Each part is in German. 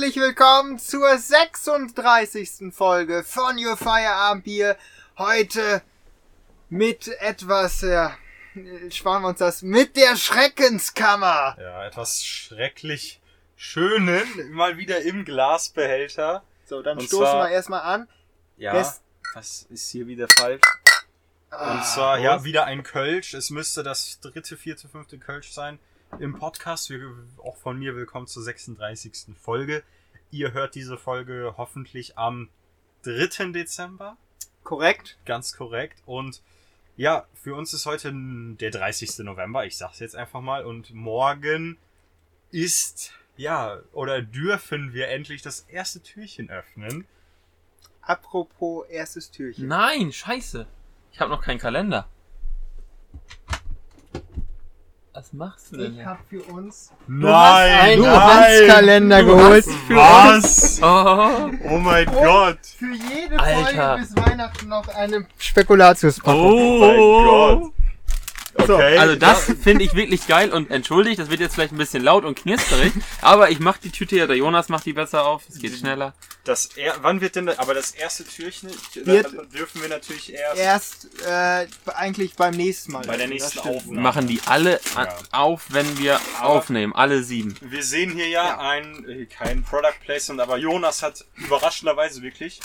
Herzlich willkommen zur 36. Folge von Your Feierabend Bier. Heute mit etwas, ja, sparen wir uns das, mit der Schreckenskammer. Ja, etwas schrecklich Schönen, mal wieder im Glasbehälter. So, dann Und stoßen zwar- wir erstmal an. Ja, Das- was ist hier wieder falsch? Und zwar, ja, wieder ein Kölsch. Es müsste das dritte, vierte, fünfte Kölsch sein im Podcast. Wir, auch von mir willkommen zur 36. Folge. Ihr hört diese Folge hoffentlich am 3. Dezember. Korrekt. Ganz korrekt. Und ja, für uns ist heute der 30. November. Ich sag's jetzt einfach mal. Und morgen ist, ja, oder dürfen wir endlich das erste Türchen öffnen. Apropos erstes Türchen. Nein, scheiße. Ich habe noch keinen Kalender. Was machst du denn? Ich habe für uns Nein, einen nein. Adventskalender Du geholt. hast- Was? Oh, Oh mein Gott. Für jede Alter. Folge bis Weihnachten noch eine Spekulatiuspackung. oh, mein Gott. Okay. Also das finde ich wirklich geil und entschuldigt, das wird jetzt vielleicht ein bisschen laut und knisterig, aber ich mach die Tüte ja, der Jonas macht die besser auf, es geht schneller. das er, wann wird denn, da- aber das erste Türchen Wird- dürfen wir natürlich erst Erst äh, eigentlich beim nächsten Mal. Bei der nächsten das. Aufnahme. Wir machen die alle Ja. auf, wenn wir Aber- aufnehmen, alle sieben. Wir sehen hier ja, Ja. ein, äh, kein Product Placement, aber Jonas hat überraschenderweise wirklich,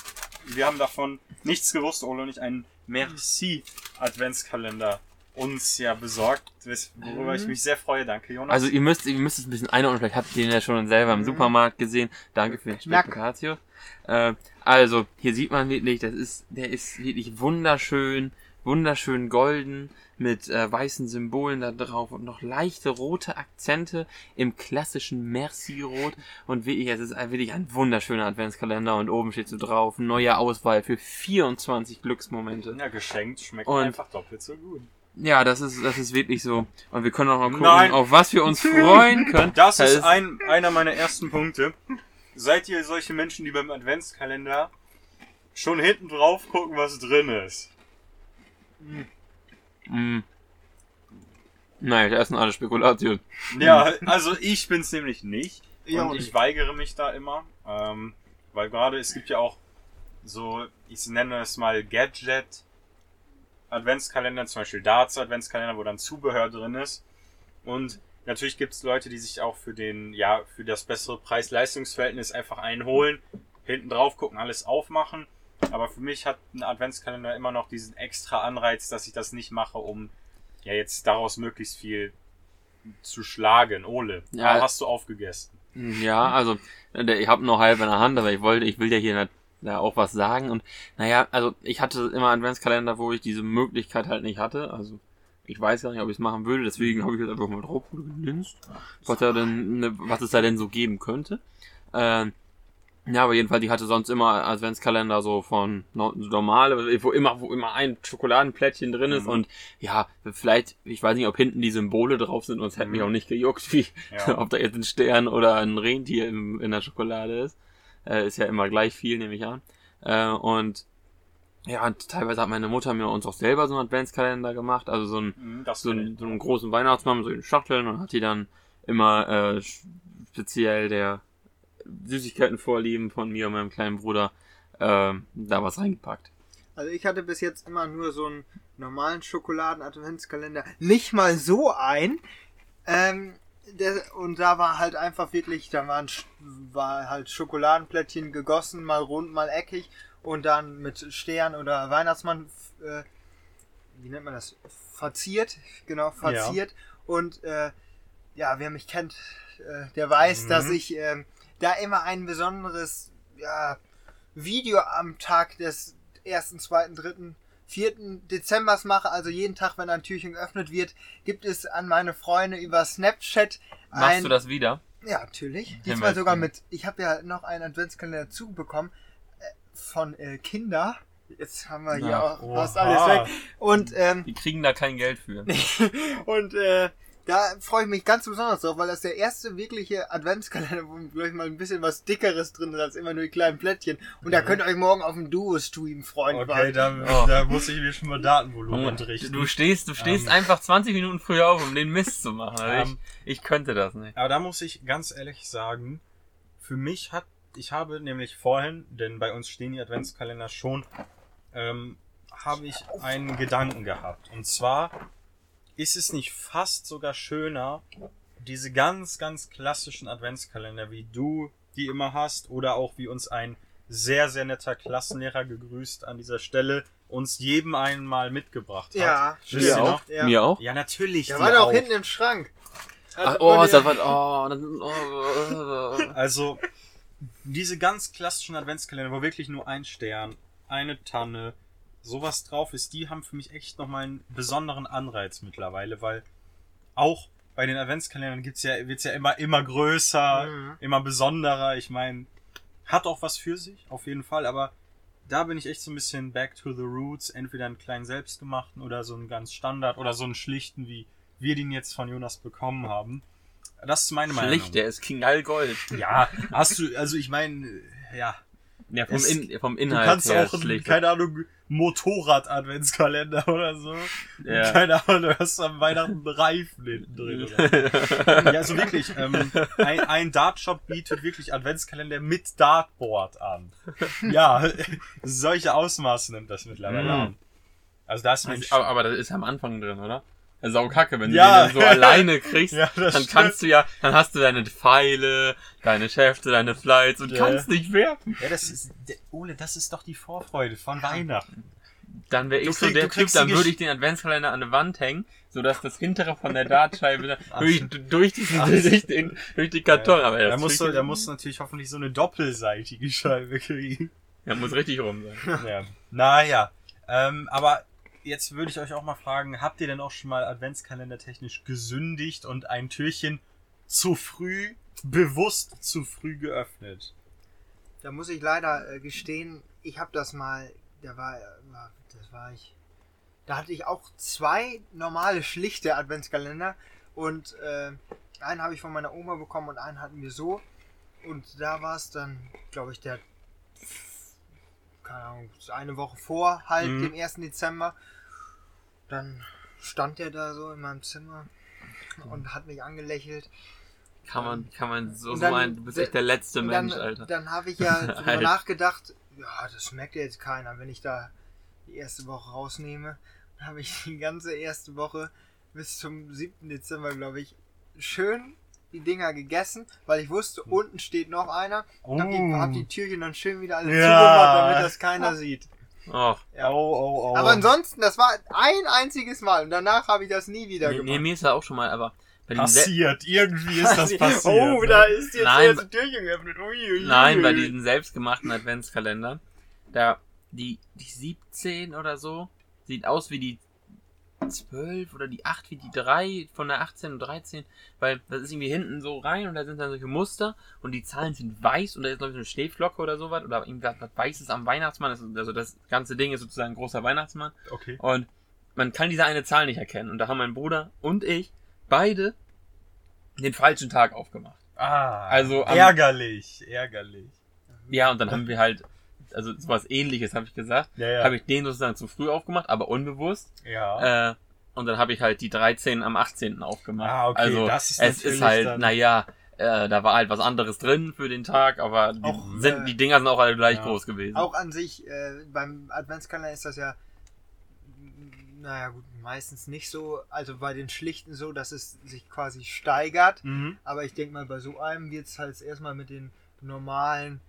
wir haben davon nichts gewusst, und ich, einen Merci Adventskalender uns ja besorgt, worüber ich mich sehr freue. Danke, Jonas. Also ihr müsst, ihr müsst es ein bisschen einordnen, vielleicht habt ihr den ja schon selber im Mhm. Supermarkt gesehen. Danke für den. Spekulatius. Äh, also, hier sieht man wirklich, das ist, der ist wirklich wunderschön, wunderschön golden, mit äh, weißen Symbolen da drauf und noch leichte rote Akzente im klassischen Merci-Rot. Und wirklich, es ist ein- wirklich ein wunderschöner Adventskalender und oben steht so drauf, neue Auswahl für 24 Glücksmomente. ja, geschenkt schmeckt Und- einfach doppelt so gut. Ja, das ist, das ist wirklich so. Und wir können auch mal gucken, Nein. auf was wir uns freuen können. Das Da ist ein, einer meiner ersten Punkte. Seid ihr solche Menschen, die beim Adventskalender schon hinten drauf gucken, was drin ist? Mm. Nein, da essen alle Spekulation. Ja, also ich bin's nämlich nicht. Ja, und ich. weigere mich da immer. Ähm, weil gerade es gibt ja auch so, ich nenne es mal Gadget Adventskalender, zum Beispiel Darts Adventskalender, wo dann Zubehör drin ist. Und natürlich gibt's Leute, die sich auch für den, ja, für das bessere Preis-Leistungs-Verhältnis einfach einholen, hinten drauf gucken, alles aufmachen. Aber für mich hat ein Adventskalender immer noch diesen extra Anreiz, dass ich das nicht mache, um ja jetzt daraus möglichst viel zu schlagen. Ole, Ja. ja. hast du aufgegessen. Ja, also ich habe noch halb in der Hand, aber ich wollte, ich will ja hier ja, auch was sagen. Und naja, also ich hatte immer Adventskalender, wo ich diese Möglichkeit halt nicht hatte. Also ich weiß gar nicht, ob ich es machen würde, deswegen habe ich jetzt einfach mal drauf gelinst, was, da denn, ne, was es da denn so geben könnte. Ähm, ja, aber jedenfalls, ich hatte sonst immer Adventskalender so von normale, wo immer, wo immer ein Schokoladenplättchen drin ist Mhm. und ja, vielleicht, ich weiß nicht, ob hinten die Symbole drauf sind und es hätte mich Mhm. auch nicht gejuckt, wie, Ja. ob da jetzt ein Stern oder ein Rentier im, in der Schokolade ist. Äh, ist ja immer gleich viel, nehme ich an. Äh, und ja, und teilweise hat meine Mutter mir uns auch selber so einen Adventskalender gemacht, also so einen, Mhm, Das so einen, so einen großen Weihnachtsmann, so in Schachteln und hat die dann immer äh, speziell der Süßigkeiten vorlieben von mir und meinem kleinen Bruder äh, da was reingepackt. Also ich hatte bis jetzt immer nur so einen normalen Schokoladen-Adventskalender. Nicht mal so ein. Ähm, der, und da war halt einfach wirklich, da waren war halt Schokoladenplättchen gegossen, mal rund, mal eckig und dann mit Stern oder Weihnachtsmann, äh, wie nennt man das? Verziert, genau, verziert. Und äh, ja, wer mich kennt, äh, der weiß, Mhm. dass ich ähm, da immer ein besonderes ja, Video am Tag des ersten, zweiten, dritten, vierten Dezembers mache. Also jeden Tag, wenn ein Türchen geöffnet wird, gibt es an meine Freunde über Snapchat Machst ein. du das wieder? Ja, natürlich. Diesmal sogar mit. Ich habe ja noch einen Adventskalender dazu bekommen äh, von äh, Kinder. Jetzt haben wir hier auch fast alles weg. Und ähm, Die kriegen da kein Geld für. und äh, da freue ich mich ganz besonders drauf, weil das der erste wirkliche Adventskalender, wo vielleicht mal ein bisschen was Dickeres drin ist als immer nur die kleinen Plättchen. Und da könnt ihr euch morgen auf dem Duo-Stream freuen. Okay, weil- da, Oh. da muss ich mir schon mal Datenvolumen entrichten. Du stehst, du stehst Ähm. einfach 20 Minuten früher auf, um den Mist zu machen. Also Ähm. ich, ich könnte das nicht. Aber da muss ich ganz ehrlich sagen, für mich hat, ich habe nämlich vorhin, denn bei uns stehen die Adventskalender schon, ähm, habe ich einen Gedanken gehabt. Und zwar ist es nicht fast sogar schöner, diese ganz, ganz klassischen Adventskalender, wie du die immer hast, oder auch wie uns ein sehr, sehr netter Klassenlehrer gegrüßt an dieser Stelle, uns jedem einmal mitgebracht hat. Ja, Mir auch? Ja. Mir auch? Ja, natürlich. Der war doch auch. hinten im Schrank. Ach, oh, das was, oh, das, oh, Also, diese ganz klassischen Adventskalender, wo wirklich nur ein Stern, eine Tanne, sowas drauf ist, die haben für mich echt nochmal einen besonderen Anreiz mittlerweile, weil auch bei den Adventskalendern gibt's ja, wird's ja immer, immer größer, Mhm. immer besonderer. Ich meine, hat auch was für sich, auf jeden Fall, aber da bin ich echt so ein bisschen back to the roots, entweder einen kleinen selbstgemachten oder so einen ganz Standard oder so einen schlichten, wie wir den jetzt von Jonas bekommen haben. Das ist meine Meinung. Schlicht, der ist Knallgold. Ja, hast du, also ich meine, ja. Ja, vom, Es- In, vom Du Inhalt kannst her auch, schlicht. keine Ahnung, Motorrad-Adventskalender oder so. Ja. Keine Ahnung, du hast am Weihnachten einen Reifen hinten drin. Oder? ja, also wirklich, ähm, ein, ein Dartshop bietet wirklich Adventskalender mit Dartboard an. Ja, solche Ausmaße nimmt das mittlerweile Mhm. an. Also da ist mein aber, aber das ist am Anfang drin, oder? Das ist auch kacke, wenn Ja. du den dann so alleine kriegst, Ja, dann stimmt. kannst du ja, dann hast du deine Pfeile, deine Schäfte, deine Flights und Ja. kannst nicht werfen. Ja, das ist, der- Ole, das ist doch die Vorfreude von Weihnachten. Dann wäre ich so krieg- der du Typ, dann würde ich den Adventskalender an der Wand hängen, sodass das hintere von der Dartscheibe durch, durch, diesen, durch, den, durch die Karton, aber Da das musst, du, da musst du natürlich hoffentlich so eine doppelseitige Scheibe kriegen. ja, muss richtig rum sein. Ja. Naja. Ähm, aber jetzt würde ich euch auch mal fragen, habt ihr denn auch schon mal Adventskalender-technisch gesündigt und ein Türchen zu früh, bewusst zu früh geöffnet? Da muss ich leider äh, gestehen, ich habe das mal, da war, war, das war ich, da hatte ich auch zwei normale schlichte Adventskalender und äh, einen habe ich von meiner Oma bekommen und einen hatten wir so und da war es dann, glaube ich, der, keine Ahnung, eine Woche vor halt Mhm. dem 1. Dezember. Dann stand der da so in meinem Zimmer und hat mich angelächelt. Kann man, kann man so, dann- ein, du bist echt der letzte Und Mensch, dann, Alter. Dann habe ich ja drüber Alter. nachgedacht, ja, das schmeckt ja jetzt keiner, wenn ich da die erste Woche rausnehme. Dann habe ich die ganze erste Woche bis zum 7. Dezember, glaube ich, schön die Dinger gegessen, weil ich wusste, unten steht noch einer. Und hab, die, hab die Türchen dann schön wieder alle Ja. zugemacht, damit das keiner sieht. Och, Ja. Oh, oh, oh. Aber ansonsten, das war ein einziges Mal und danach habe ich das nie wieder nee, gemacht. nee, mir ist ja auch schon mal, aber bei den Se passiert. Irgendwie ist das passiert. Oh, ne? da ist jetzt Nein, das erste Türchen geöffnet. Ui, ui, Nein, bei diesen selbstgemachten Adventskalendern, da die, die 17 oder so sieht aus wie die 12 oder die 8 wie die 3 von der 18 und 13, weil das ist irgendwie hinten so rein und da sind dann solche Muster und die Zahlen sind weiß und da ist glaube ich eine Schneeflocke oder sowas oder irgendwas was Weißes am Weihnachtsmann, also das ganze Ding ist sozusagen ein großer Weihnachtsmann Okay. und man kann diese eine Zahl nicht erkennen und da haben mein Bruder und ich beide den falschen Tag aufgemacht. Ah, Also am- ärgerlich, ärgerlich. Ja, und dann haben wir halt, also sowas ähnliches habe ich gesagt, Ja, ja. habe ich den sozusagen zu früh aufgemacht, aber unbewusst. ja. Äh, und dann habe ich halt die 13 am 18. aufgemacht. Ah, okay, also das ist es ist halt, dann- naja, äh, da war halt was anderes drin für den Tag, aber die, Auch, sind, äh, die Dinger sind auch alle gleich ja. groß gewesen. Auch an sich, äh, beim Adventskalender ist das ja, naja gut, meistens nicht so, also bei den schlichten so, dass es sich quasi steigert, Mhm. aber ich denke mal, bei so einem wird es halt erstmal mit den normalen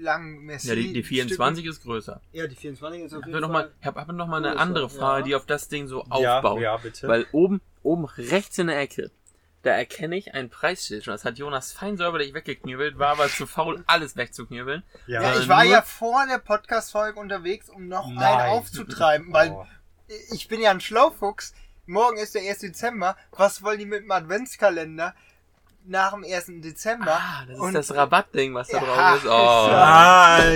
langen Messi ja, die, die 24 ist größer. Stücken, ja, die 24 ist auf Ich jeden habe noch, Fall. mal, ich hab, hab noch mal eine größer, andere Frage, ja. die auf das Ding so Ja, aufbaut. ja, bitte. Weil oben, oben rechts in der Ecke, da erkenne ich ein Preisschild schon. Das hat Jonas fein säuberlich weggeknübelt, war aber zu faul, alles wegzuknübeln. ja, ja, ich war ja vor der Podcast-Folge unterwegs, um noch Nein. einen aufzutreiben, weil Oh. ich bin ja ein Schlaufuchs. Morgen ist der 1. Dezember. Was wollen die mit dem Adventskalender nach dem 1. Dezember? Ah, das ist Und- das Rabattding, was da Ja, drauf ist. Oh. Ah,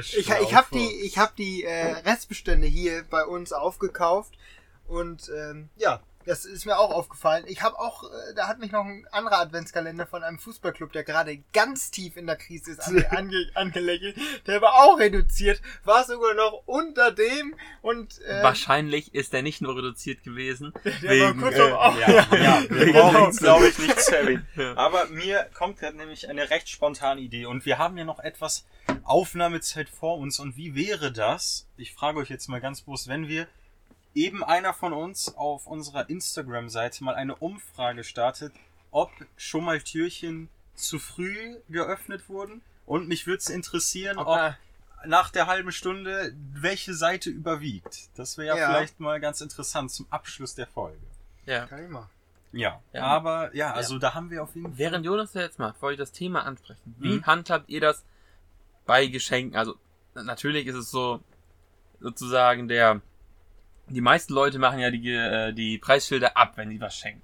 Ich, ich habe die, ich hab die äh, Restbestände hier bei uns aufgekauft und ähm, ja, Das ist mir auch aufgefallen. Ich habe auch, äh, da hat mich noch ein anderer Adventskalender von einem Fußballclub, der gerade ganz tief in der Krise ist, ange ange angelächelt. Der war auch reduziert, war sogar noch unter dem und äh, Wahrscheinlich ist er nicht nur reduziert gewesen. der wegen, war kurz äh, am Au- Ja, ja, wir Genau. brauchen uns, glaube ich, nicht zu erwähnen. Ja. Aber mir kommt gerade nämlich eine recht spontane Idee und wir haben ja noch etwas Aufnahmezeit vor uns und wie wäre das? Ich frage euch jetzt mal ganz bewusst, wenn wir eben einer von uns auf unserer Instagram-Seite mal eine Umfrage startet, ob schon mal Türchen zu früh geöffnet wurden und mich würde es interessieren, ob Okay. nach der halben Stunde welche Seite überwiegt. Das wäre ja, Ja. vielleicht mal ganz interessant zum Abschluss der Folge. Ja. Kann ich mal. Ja, Ja. aber ja, also da haben wir auf jeden Fall. Während Jonas das jetzt macht, wollte ich das Thema ansprechen. Wie Mhm. handhabt ihr das bei Geschenken? Also, na- natürlich ist es so, sozusagen der, die meisten Leute machen ja die, äh, die Preisschilder ab, wenn sie was schenken.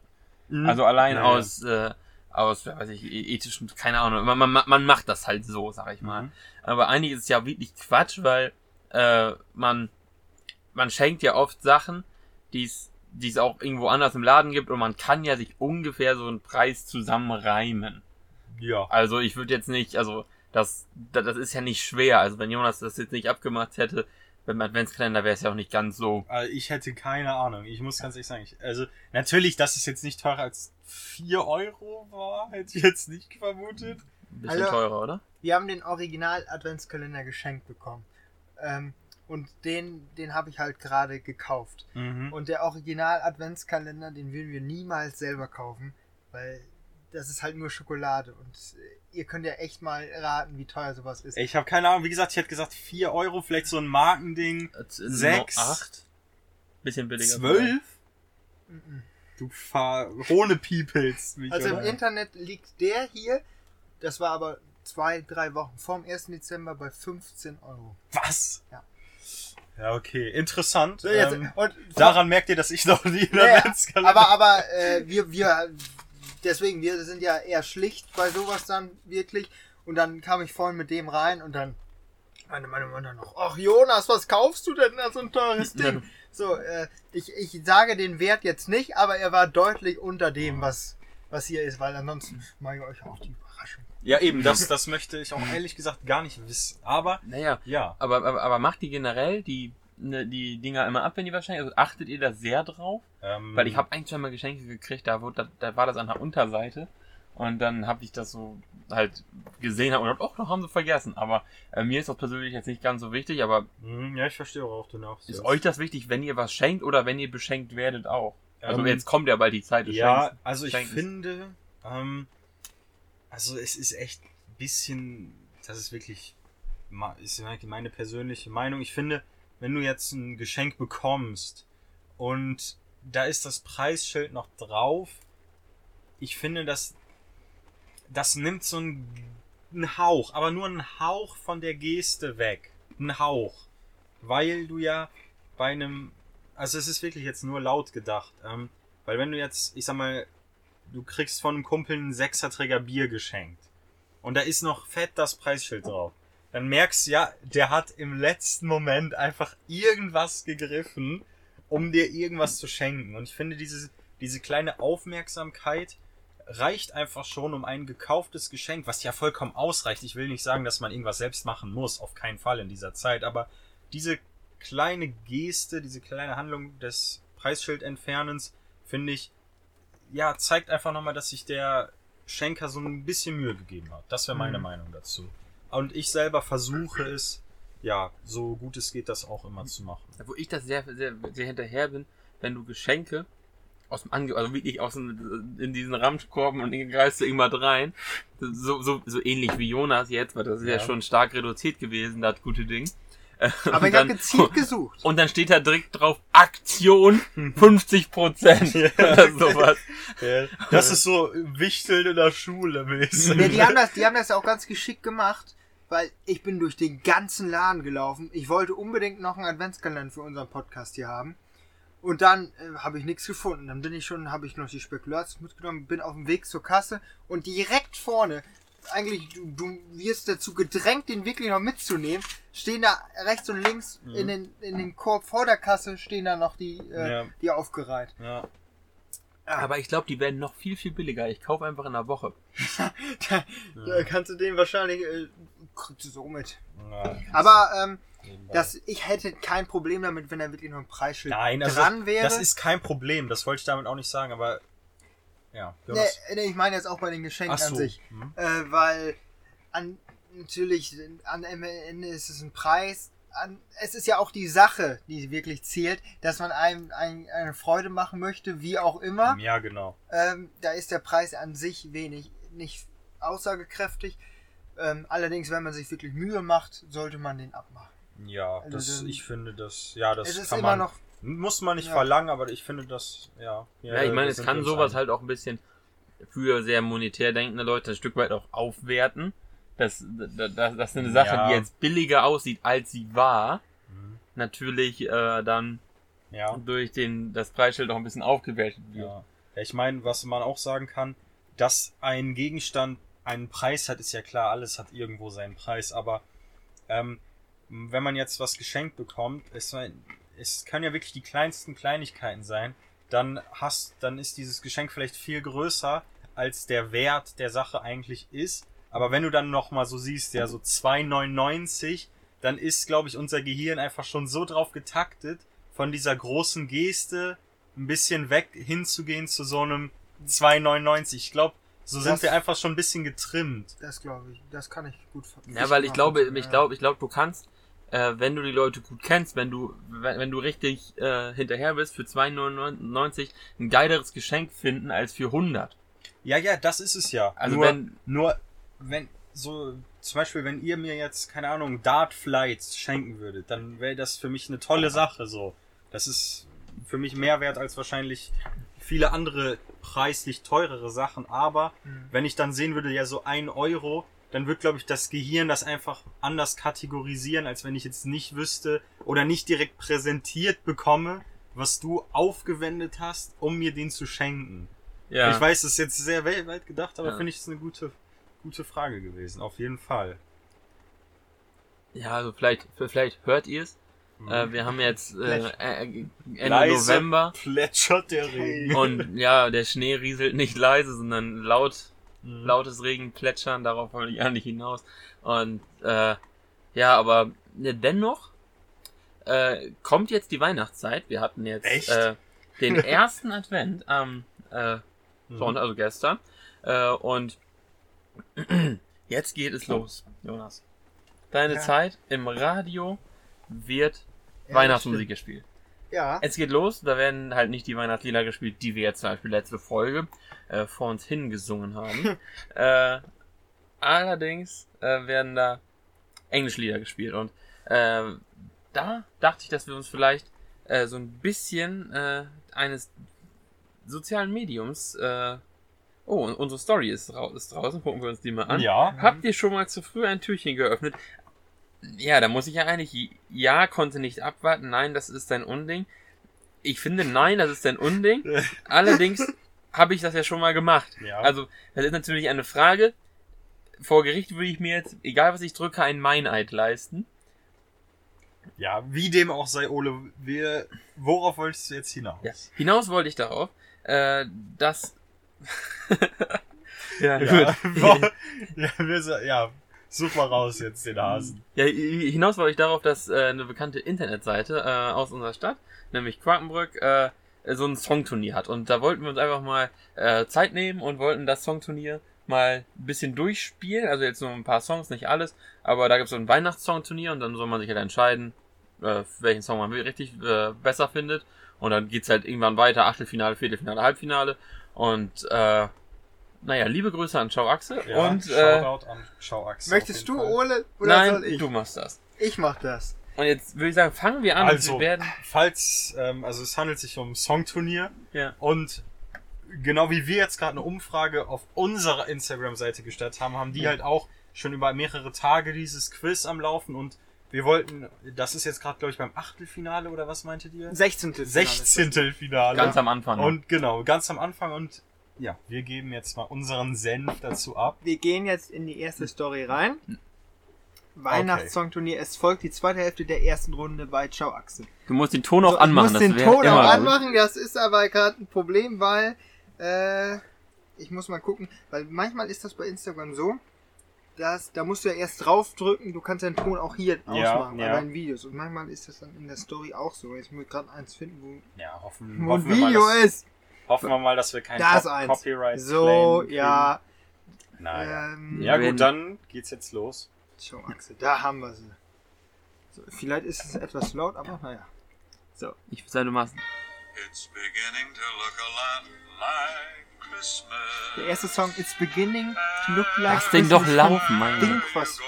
Mhm. Also allein Ja, ja. aus, äh, aus, weiß ich, e- ethischen, keine Ahnung, man, man, man macht das halt so, sag ich mal. Mhm. Aber eigentlich ist es ja wirklich Quatsch, weil äh, man, man schenkt ja oft Sachen, die es die es auch irgendwo anders im Laden gibt und man kann ja sich ungefähr so einen Preis zusammenreimen. Ja. Also ich würde jetzt nicht, also das, das, das ist ja nicht schwer. Also wenn Jonas das jetzt nicht abgemacht hätte, beim Adventskalender wäre es ja auch nicht ganz so. Also ich hätte keine Ahnung. Ich muss ganz ehrlich sagen, ich, also natürlich, dass es jetzt nicht teurer als 4 Euro war, hätte ich jetzt nicht vermutet. Ein bisschen Also- teurer, oder? Wir haben den Original-Adventskalender geschenkt bekommen. Ähm, und den, den habe ich halt gerade gekauft. Mhm. Und der Original-Adventskalender, den würden wir niemals selber kaufen, weil das ist halt nur Schokolade. Und äh, ihr könnt ja echt mal raten, wie teuer sowas ist. Ich habe keine Ahnung, wie gesagt, ich hätte gesagt 4 Euro, vielleicht so ein Markending. Äh, Sechs. no, Acht. Bisschen billiger. 12? Mhm. Du fahr ohne Peoples. Also im? Internet liegt der hier, das war aber zwei, drei Wochen vorm 1. Dezember bei 15 Euro. Was? Ja. Ja, okay. Interessant. So, jetzt, ähm, und daran merkt ihr, dass ich noch nie in Ja, Adventskalender... aber aber äh, wir, wir, deswegen, wir sind ja eher schlicht bei sowas dann wirklich. Und dann kam ich vorhin mit dem rein und dann meine meine Mutter noch, ach Jonas, was kaufst du denn da so ein teures Ja. Ding? So, äh, ich, ich sage den Wert jetzt nicht, aber er war deutlich unter dem, was, was hier ist, weil ansonsten mache ich euch auch die Überraschung. Ja, eben, das, das möchte ich auch ehrlich gesagt gar nicht wissen. Aber, Naja, ja. aber, aber, aber macht die generell die, die Dinger immer ab, wenn die wahrscheinlich, also achtet ihr da sehr drauf? Ähm, Weil ich habe eigentlich schon mal Geschenke gekriegt, da, wurde, da, war das an der Unterseite. Und dann habe ich das so halt gesehen und gedacht, oh, da haben sie vergessen. Aber äh, mir ist das persönlich jetzt nicht ganz so wichtig, aber Mhm, Ja, ich verstehe, worauf du hinaus ist euch das wichtig, wenn ihr was schenkt oder wenn ihr beschenkt werdet auch? Also Ähm, jetzt kommt ja bald die Zeit des Ja, Schenkens. also ich Schenkens. finde, ähm, also es ist echt ein bisschen, das ist wirklich, ist meine persönliche Meinung. Ich finde, wenn du jetzt ein Geschenk bekommst und da ist das Preisschild noch drauf, ich finde, das, das nimmt so einen, einen Hauch, aber nur einen Hauch von der Geste weg. Ein Hauch. Weil du ja bei einem, also es ist wirklich jetzt nur laut gedacht, ähm, weil wenn du jetzt, ich sag mal, du kriegst von einem Kumpel einen Sechserträger Bier geschenkt und da ist noch fett das Preisschild drauf, dann merkst du ja, der hat im letzten Moment einfach irgendwas gegriffen, um dir irgendwas zu schenken. Und ich finde, diese, diese kleine Aufmerksamkeit reicht einfach schon um ein gekauftes Geschenk, was ja vollkommen ausreicht. Ich will nicht sagen, dass man irgendwas selbst machen muss, auf keinen Fall in dieser Zeit, aber diese kleine Geste, diese kleine Handlung des Preisschildentfernens, finde ich, ja, zeigt einfach nochmal, dass sich der Schenker so ein bisschen Mühe gegeben hat. Das wäre meine Mhm. Meinung dazu. Und ich selber versuche es, ja, so gut es geht, das auch immer zu machen. Wo ich das sehr, sehr, sehr hinterher bin, wenn du Geschenke aus dem Ange also wirklich aus dem, in diesen Ramschkorben und den greifst du irgendwann rein. So, so, so ähnlich wie Jonas jetzt, weil das ist ja, Ja. schon stark reduziert gewesen, das gute Ding. Äh, Aber ich habe gezielt gesucht. Und dann steht da direkt drauf Aktion 50 Prozent oder sowas. Das ist so Wichteln in der Schule mäßig. Ja, die haben das, die haben das auch ganz geschickt gemacht, weil ich bin durch den ganzen Laden gelaufen. Ich wollte unbedingt noch einen Adventskalender für unseren Podcast hier haben. Und dann äh, habe ich nichts gefunden. Dann bin ich schon, habe ich noch die Spekulation mitgenommen, bin auf dem Weg zur Kasse und direkt vorne, eigentlich du, du wirst dazu gedrängt, den wirklich noch mitzunehmen, stehen da rechts und links Mhm. in den in den Korb vor der Kasse stehen da noch die äh, Ja. die aufgereiht. Ja. Aber ich glaube, die werden noch viel, viel billiger. Ich kaufe einfach in einer Woche. da, da kannst du den wahrscheinlich äh, kriegst du so mit. Ja, Aber ähm, das, ich hätte kein Problem damit, wenn da wirklich noch ein Preisschild Nein, also dran wäre. das ist kein Problem. Das wollte ich damit auch nicht sagen, aber ja. nee, nee, ich meine jetzt auch bei den Geschenken Ach an so. sich. Hm. Äh, weil an, natürlich an Ende ist es ein Preis. An, es ist ja auch die Sache, die wirklich zählt, dass man einem ein, eine Freude machen möchte, wie auch immer. Ja, genau. Ähm, da ist der Preis an sich wenig, nicht aussagekräftig. Ähm, allerdings, wenn man sich wirklich Mühe macht, sollte man den abmachen. Ja, Also das, dann- ich finde das, ja, das es ist kann immer man, noch, muss man nicht Ja. verlangen, aber ich finde das, ja. Ja, ich meine, es kann sowas einig. halt auch ein bisschen für sehr monetär denkende Leute ein Stück weit auch aufwerten. Das, das, das das ist eine Sache, Ja. die jetzt billiger aussieht, als sie war. Mhm. Natürlich äh, dann Ja, durch den, das Preisschild auch ein bisschen aufgewertet wird. ja. ja. Ich meine, was man auch sagen kann, dass ein Gegenstand einen Preis hat, ist ja klar, alles hat irgendwo seinen Preis, aber ähm, wenn man jetzt was geschenkt bekommt, es, es können ja wirklich die kleinsten Kleinigkeiten sein, dann hast, dann ist dieses Geschenk vielleicht viel größer, als der Wert der Sache eigentlich ist. Aber wenn du dann noch mal so siehst, ja, so 2,99, dann ist, glaube ich, unser Gehirn einfach schon so drauf getaktet, von dieser großen Geste ein bisschen weg hinzugehen zu so einem 2,99. Ich glaube, so sind Das- wir einfach schon ein bisschen getrimmt. das glaube ich, das kann ich gut ver- Ja, weil ich glaube, ich glaube, ich glaube, du kannst, äh, wenn du die Leute gut kennst, wenn du, wenn, wenn du richtig äh, hinterher bist, für 2,99 ein geileres Geschenk finden als für 100. Ja, ja, das ist es ja. Also nur, wenn- nur, wenn, so, zum Beispiel, wenn ihr mir jetzt, keine Ahnung, Dart Flights schenken würdet, dann wäre das für mich eine tolle Sache, so. Das ist für mich mehr wert als wahrscheinlich viele andere preislich teurere Sachen, aber Mhm. wenn ich dann sehen würde, ja, so ein Euro, dann wird, glaube ich, das Gehirn das einfach anders kategorisieren, als wenn ich jetzt nicht wüsste oder nicht direkt präsentiert bekomme, was du aufgewendet hast, um mir den zu schenken. Ja. Ich weiß, das ist jetzt sehr weltweit gedacht, aber Ja. finde ich es eine gute, gute Frage gewesen. Auf jeden Fall. Ja, also vielleicht, vielleicht hört ihr es. Mhm. Äh, wir haben jetzt äh, Vielleicht. äh, Ende Leise November plätschert der Regen. und ja, der Schnee rieselt nicht leise, sondern laut, Mhm. lautes Regenplätschern, darauf wollte ich eigentlich hinaus. Und äh, ja, aber dennoch äh, kommt jetzt die Weihnachtszeit. Wir hatten jetzt Echt? äh, den ersten Advent am äh, Mhm. Sonntag, also gestern. Äh, und jetzt geht es los, Jonas. Deine Ja. Zeit im Radio wird Ja, Weihnachtsmusik gespielt. Ja, Es geht los, da werden halt nicht die Weihnachtslieder gespielt, die wir jetzt zum Beispiel letzte Folge äh, vor uns hingesungen haben. äh, allerdings äh, werden da Englischlieder gespielt und äh, da dachte ich, dass wir uns vielleicht äh, so ein bisschen äh, eines sozialen Mediums äh, Oh, und unsere Story ist, drau ist draußen, gucken wir uns die mal an. Ja. Habt ihr schon mal zu früh ein Türchen geöffnet? Ja, da muss ich ja eigentlich, ja, konnte nicht abwarten, nein, das ist ein Unding. Ich finde, nein, das ist ein Unding. Allerdings habe ich das ja schon mal gemacht. Ja. Also, das ist natürlich eine Frage. Vor Gericht würde ich mir jetzt, egal was ich drücke, einen Meineid leisten. ja, wie dem auch sei, Ole, wir, worauf wolltest du jetzt hinaus? Ja. Hinaus wollte ich darauf, äh, dass. ja, Ja, gut. ja, wir, ja, such mal raus jetzt den Hasen. Ja, hinaus wollte ich darauf, dass äh, eine bekannte Internetseite äh, aus unserer Stadt, nämlich Quakenbrück, äh, so ein Songturnier hat. Und da wollten wir uns einfach mal äh, Zeit nehmen und wollten das Songturnier mal ein bisschen durchspielen. Also jetzt nur ein paar Songs, nicht alles. Aber da gibt es so ein Weihnachtssongturnier und dann soll man sich halt entscheiden, äh, welchen Song man richtig äh, besser findet. Und dann geht's halt irgendwann weiter, Achtelfinale, Viertelfinale, Halbfinale. Und äh, naja, liebe Grüße an Axel. Ja, und äh, Shoutout an Schauachse. möchtest du, Fall. Ole, oder nein, soll ich? du machst das. Ich mach das. Und jetzt würde ich sagen, fangen wir an. Also, wir werden, falls, ähm, also es handelt sich um ein Songturnier ja. und genau wie wir jetzt gerade eine Umfrage auf unserer Instagram-Seite gestellt haben, haben die Ja. halt auch schon über mehrere Tage dieses Quiz am Laufen und wir wollten, das ist jetzt gerade glaube ich beim Achtelfinale oder was meintet ihr? 16. 16. Finale. Ganz am Anfang. ne? Und genau, ganz am Anfang und ja, wir geben jetzt mal unseren Senf dazu ab. Wir gehen jetzt in die erste Story rein. Weihnachtssongturnier. Es folgt die zweite Hälfte der ersten Runde bei Ciao Axel. du musst den Ton auch So, anmachen. ich muss das den Ton immer auch gut. anmachen, das ist aber gerade ein Problem, weil Äh, ich muss mal gucken, weil manchmal ist das bei Instagram so, dass da musst du ja erst draufdrücken, du kannst den Ton auch hier Ja, ausmachen bei ja. deinen Videos. Und manchmal ist das dann in der Story auch so. Jetzt muss ich gerade eins finden, Ja, hoffen, wo, wo ein hoffen, wir mal, Video ist. Hoffen wir mal, dass wir kein Da Cop-. Copyright So, ja. Naja. Ähm, ja gut, dann geht's jetzt los. Schau, Axel, da haben wir sie. So, vielleicht ist es etwas laut, aber naja. So. Ich würde sagen, du machst. It's beginning to look a lot like Christmas. Der erste Song It's Beginning to Look Like Lass den doch Christmas laufen, mein Ding, was.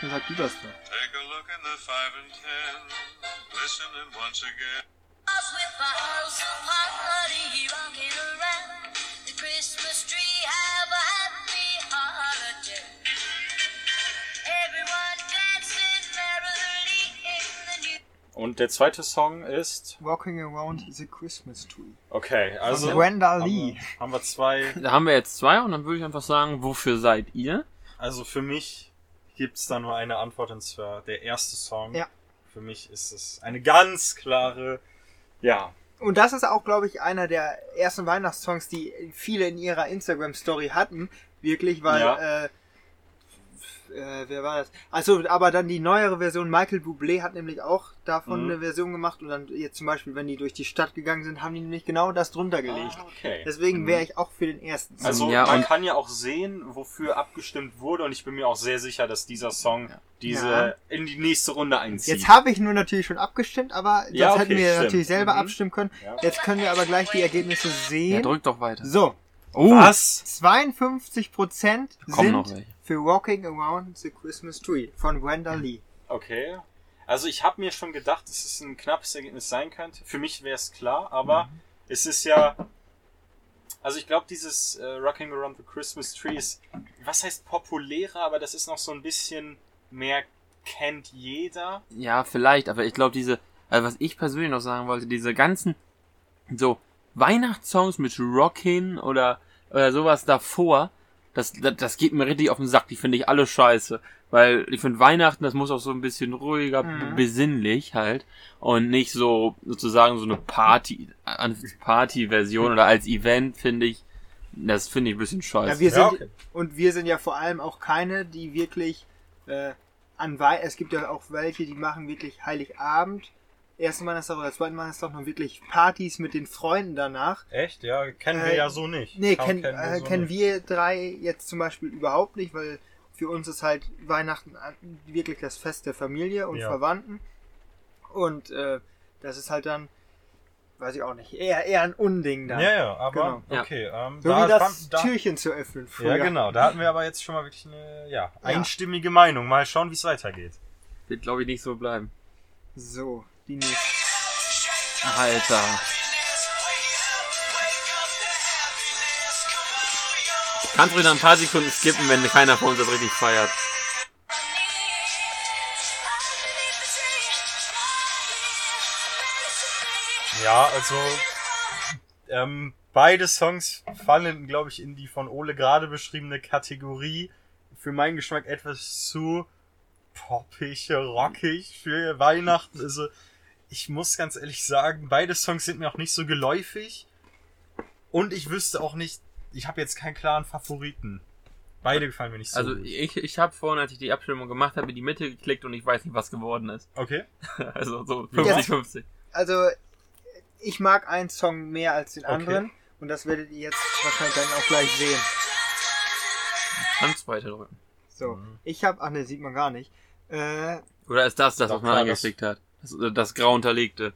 Dann sag du das doch. Take a look in the five and ten. Listen and once again. Und der zweite Song ist. Walking Around the Christmas Tree. Okay, also. Von Brenda haben Lee. wir, haben wir zwei. Da haben wir jetzt zwei und dann würde ich einfach sagen, wofür seid ihr? Also für mich gibt's da nur eine Antwort und zwar der erste Song. Ja. Für mich ist es eine ganz klare. Ja. Und das ist auch, glaube ich, einer der ersten Weihnachtssongs, die viele in ihrer Instagram-Story hatten. Wirklich, weil, Ja. äh, äh, wer war das? Also, aber dann die neuere Version, Michael Bublé hat nämlich auch davon Mhm. eine Version gemacht und dann jetzt zum Beispiel, wenn die durch die Stadt gegangen sind, haben die nämlich genau das drunter gelegt. Ah, okay. Deswegen wäre ich auch für den ersten Song. Also Ja, man kann ja auch sehen, wofür abgestimmt wurde und ich bin mir auch sehr sicher, dass dieser Song diese Ja. in die nächste Runde einzieht. Jetzt habe ich nur natürlich schon abgestimmt, aber das Ja, okay, hätten wir stimmt. natürlich selber Mhm. abstimmen können. Ja. Jetzt können wir aber gleich die Ergebnisse Ja, sehen. drück doch weiter. so, Oh, Was? 52% kommen noch sind welche. Für Walking Around the Christmas Tree von Brenda Lee. Okay. Also ich habe mir schon gedacht, dass es ein knappes Ergebnis sein könnte. Für mich wäre es klar, aber Mhm. es ist ja. Also ich glaube, dieses äh, Rocking Around the Christmas Tree ist, was heißt populärer, aber das ist noch so ein bisschen mehr kennt jeder. Ja, vielleicht, aber ich glaube, diese, also was ich persönlich noch sagen wollte, diese ganzen, so, Weihnachtssongs mit Rockin oder, oder sowas davor, das, das, das geht mir richtig auf den Sack, die finde ich alle scheiße. Weil ich finde Weihnachten, das muss auch so ein bisschen ruhiger, Mhm. besinnlich halt. Und nicht so, sozusagen so eine Party, Party-Version oder als Event, finde ich, das finde ich ein bisschen scheiße. Ja, wir Ja, sind, okay. und wir sind ja vor allem auch keine, die wirklich äh, an Wei es gibt ja auch welche, die machen wirklich Heiligabend, ersten Weihnachtstag oder zweiten Weihnachtstag noch wirklich Partys mit den Freunden danach. Echt? Ja, kennen wir wir ja ja so nicht. Nee, kenn, äh, kennen wir drei jetzt zum Beispiel überhaupt nicht, weil für uns ist halt Weihnachten wirklich das Fest der Familie und Ja. Verwandten. Und äh, das ist halt dann, weiß ich auch nicht, eher, eher ein Unding dann. Ja, ja, aber Genau. Ja. okay. Ähm, So da wie das da, Türchen zu öffnen früher. Ja, genau. Da hatten wir aber jetzt schon mal wirklich eine ja, einstimmige Meinung. Mal schauen, wie es weitergeht. Wird, glaube ich, nicht so bleiben. So, die nächste. Alter. Kannst du wieder ein paar Sekunden skippen, wenn keiner von uns das richtig feiert. Ja, also ähm, beide Songs fallen, glaube ich, in die von Ole gerade beschriebene Kategorie. Für meinen Geschmack etwas zu poppig, rockig für Weihnachten. Also ich muss ganz ehrlich sagen, beide Songs sind mir auch nicht so geläufig. Und ich wüsste auch nicht, ich habe jetzt keinen klaren Favoriten. Beide gefallen mir nicht so Also gut. ich, ich habe vorhin, als ich die Abstimmung gemacht habe, in die Mitte geklickt und ich weiß nicht, was geworden ist. Okay. Also so Ja. 50-50. Also, ich mag einen Song mehr als den Okay. anderen. Und das werdet ihr jetzt wahrscheinlich dann auch gleich sehen. Kannst weiter drücken. So, Mhm. ich habe, ach ne, sieht man gar nicht. Äh, Oder ist das das, was man angeklickt hat? Das, das grau unterlegte.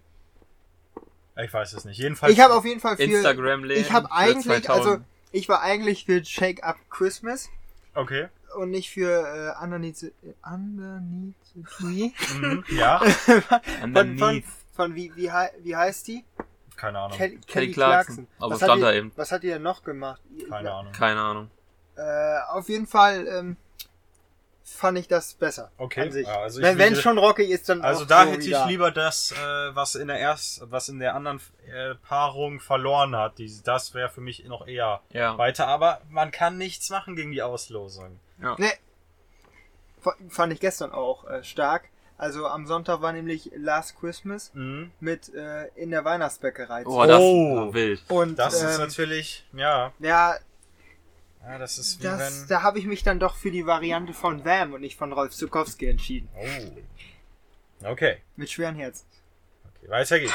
Ich weiß es nicht. Jedenfalls. ich habe auf jeden Fall für, Instagram ich habe eigentlich, also, ich war eigentlich für Shake Up Christmas Okay. und nicht für äh, Underneath, the, Underneath the Tree. Mhm. Ja. von, von, von wie, wie, hei- wie heißt die? Keine Ahnung. Kelly, Kelly Kelly Clarkson. Clarkson. Also was, stand hat da die, eben. was hat die denn noch gemacht? Keine Ahnung. Keine Ahnung. Äh, auf jeden Fall ähm, fand ich das besser. Okay. An sich. Ja, also ich wenn wenn würde- schon rockig ist, dann Also auch da so hätte ich lieber das, äh, was in der erst, was in der anderen äh, Paarung verloren hat. Die, das wäre für mich noch eher Ja. weiter. Aber man kann nichts machen gegen die Auslosung. Nee. F- Fand ich gestern auch äh, stark. Also am Sonntag war nämlich Last Christmas Mhm. mit äh, in der Weihnachtsbäckerei. Oh, das Oh. war wild. Und Das ist ähm, natürlich, ja, ja, ja, das ist wie das, wenn. da habe ich mich dann doch für die Variante von Wham und nicht von Rolf Zukowski entschieden. Oh. Okay. Mit schweren Herzen. okay, weiter geht's.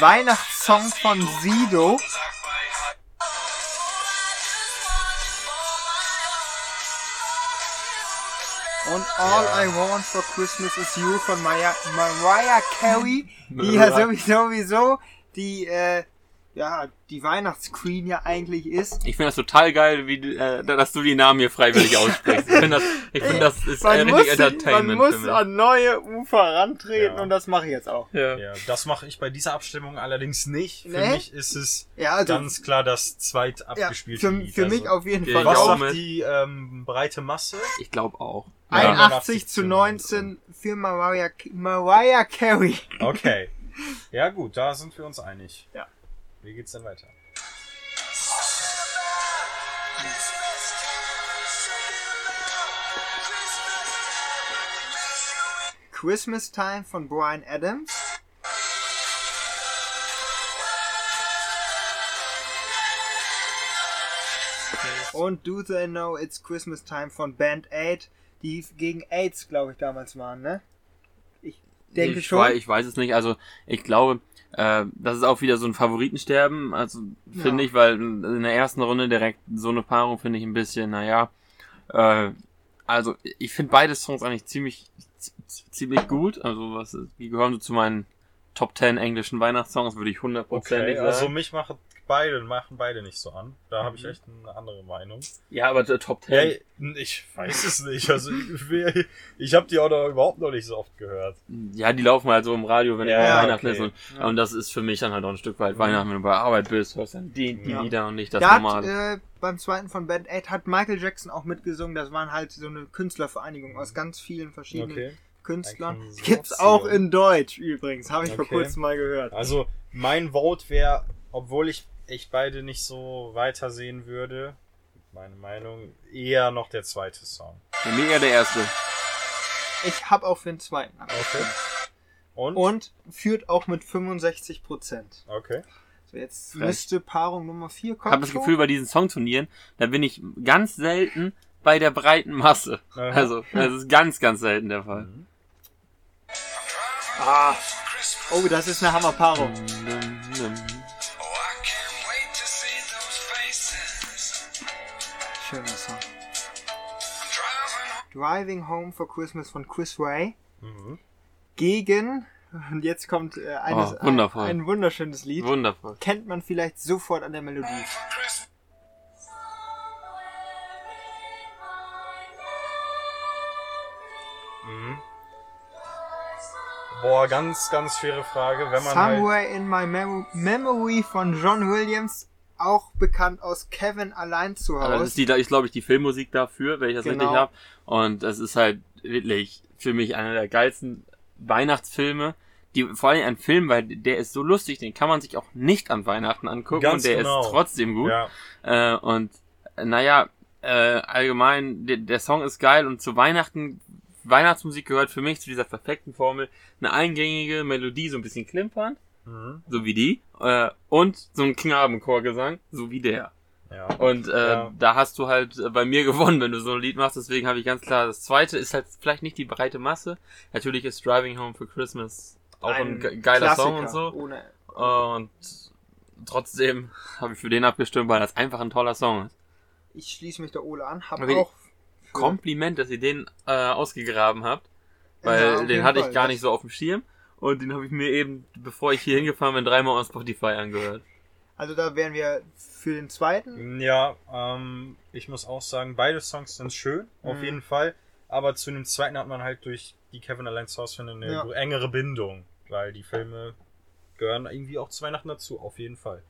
Weihnachtszeit. Weihnachtssong von Sido. Und All I Want for Christmas is You von Mariah, Mariah Carey, die ja sowieso, sowieso die, äh, ja, die Weihnachtsqueen ja eigentlich ist. Ich finde das total geil, wie, du, äh, dass du die Namen hier freiwillig aussprichst. Ich finde das, ich find, das ist äh, Man muss, richtig man Entertainment muss für mich. an neue Ufer rantreten Ja. und das mache ich jetzt auch. Ja. Ja, das mache ich bei dieser Abstimmung allerdings nicht. Für Nee? mich ist es Ja, also, ganz klar das zweit ja, abgespielte für, Lied. für also, mich auf jeden Ja, Fall. Was sagt die ähm, breite Masse? Ich glaube auch. Ja. 81 zu 19 für Mariah, Mariah Carey. Okay. Ja gut, da sind wir uns einig. Ja. Wie geht's denn weiter? Christmas Time von Brian Adams. Und Do They Know It's Christmas Time von Band Aid, die gegen AIDS, glaube ich, damals waren, ne? Ich denke ich schon. Weiß, ich weiß es nicht. Also ich glaube, äh, das ist auch wieder so ein Favoritensterben. Also finde Ja. ich, weil in der ersten Runde direkt so eine Paarung finde ich ein bisschen, naja. Äh, also ich finde beide Songs eigentlich ziemlich ziemlich gut. Also was ist- die gehören so zu meinen Top 10 englischen Weihnachtssongs, würde ich hundertprozentig Okay, sagen. also mich machen beide, machen beide nicht so an. Da habe ich Mhm. echt eine andere Meinung. ja, aber der Top Ja, 10. ich weiß es nicht. Also ich, ich habe die auch noch überhaupt noch nicht so oft gehört. Ja, die laufen halt so im Radio, wenn Ja, Weihnachten okay. ist. Und, Ja. und das ist für mich dann halt auch ein Stück weit Weihnachten, wenn du bei Arbeit bist, hörst dann die, die Ja. Lieder und nicht das da hat, normale. äh, beim zweiten von Band Aid hat Michael Jackson auch mitgesungen. Das waren halt so eine Künstlervereinigung aus ganz vielen verschiedenen Okay. Künstlern. Konsortium. Gibt's auch in Deutsch übrigens, habe ich vor Okay. kurzem mal gehört. Also mein Vote wäre, obwohl ich echt beide nicht so weitersehen würde, meine Meinung, eher noch der zweite Song. Für mich eher der erste. Ich habe auch für den zweiten Okay. Und? Und führt auch mit 65 Prozent. Okay. So, jetzt Frech. müsste Paarung Nummer 4 Ich kommen. habe das. Gefühl, bei diesen Songturnieren, da bin ich ganz selten bei der breiten Masse. Aha. Also, das ist ganz, ganz selten der Fall. Ah. Oh, das ist eine Hammerpaarung. Oh, Schöner Song. Driving Home for Christmas von Chris Ray. Mhm. Gegen, und jetzt kommt äh, eines, Oh, wundervoll. Ein, ein wunderschönes Lied. Wundervoll. Kennt man vielleicht sofort an der Melodie. Mhm. Boah, ganz, ganz schwere Frage. Wenn man halt, Somewhere in My Mem Memory von John Williams, auch bekannt aus Kevin allein zu Also das Hause. ist, die, ist glaube ich, die Filmmusik dafür, wenn ich das Genau. richtig habe. Und das ist halt wirklich für mich einer der geilsten Weihnachtsfilme. Die, vor allem ein Film, weil der ist so lustig, den kann man sich auch nicht an Weihnachten angucken Ganz und der genau. ist trotzdem gut. ja, Äh, und naja, äh, allgemein, der, der Song ist geil und zu Weihnachten, Weihnachtsmusik gehört für mich zu dieser perfekten Formel eine eingängige Melodie, so ein bisschen klimpernd, mhm. so wie die, äh, und so ein Knabenchorgesang, so wie der. ja. Und äh, Ja. da hast du halt äh, bei mir gewonnen, wenn du so ein Lied machst. Deswegen habe ich ganz klar, das zweite ist halt vielleicht nicht die breite Masse. Natürlich ist Driving Home for Christmas auch ein, ge- geiler Song und Klassiker, so. Ohne, Und trotzdem habe ich für den abgestimmt, weil das einfach ein toller Song ist. ich schließe mich der Ole an, hab Aber die- auch Kompliment, dass ihr den äh, ausgegraben habt, weil Ja, den hatte Fall. ich gar nicht so auf dem Schirm. Und den habe ich mir eben, bevor ich hier hingefahren bin, dreimal auf Spotify angehört. Also da wären wir für den zweiten. Ja, ähm, ich muss auch sagen, beide Songs sind schön, auf Mhm. jeden Fall. Aber zu dem zweiten hat man halt durch die Kevin Allein Source finde eine Ja. engere Bindung, weil die Filme gehören irgendwie auch zu Weihnachten dazu, auf jeden Fall.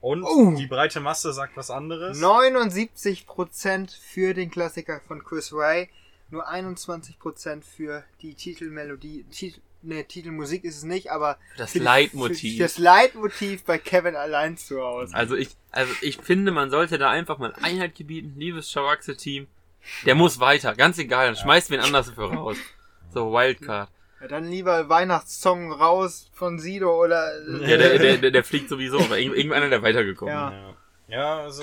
Und Oh. die breite Masse sagt was anderes. 79% für den Klassiker von Chris Ray, nur 21% für die Titelmelodie, Titel, ne, Titelmusik ist es nicht, aber Das für die- Leitmotiv. Für, das Leitmotiv bei Kevin allein zu Hause. Also ich, also ich finde, man sollte da einfach mal Einheit gebieten, liebes Schawaxe-Team. Der muss weiter, ganz egal, dann schmeißt wen anders für raus. So, Wildcard. Ja, dann lieber Weihnachtssong raus von Sido oder. Ja, der, der, der, der fliegt sowieso, aber irgend- irgendeiner, der weitergekommen Ja. ist. Ja. ja, also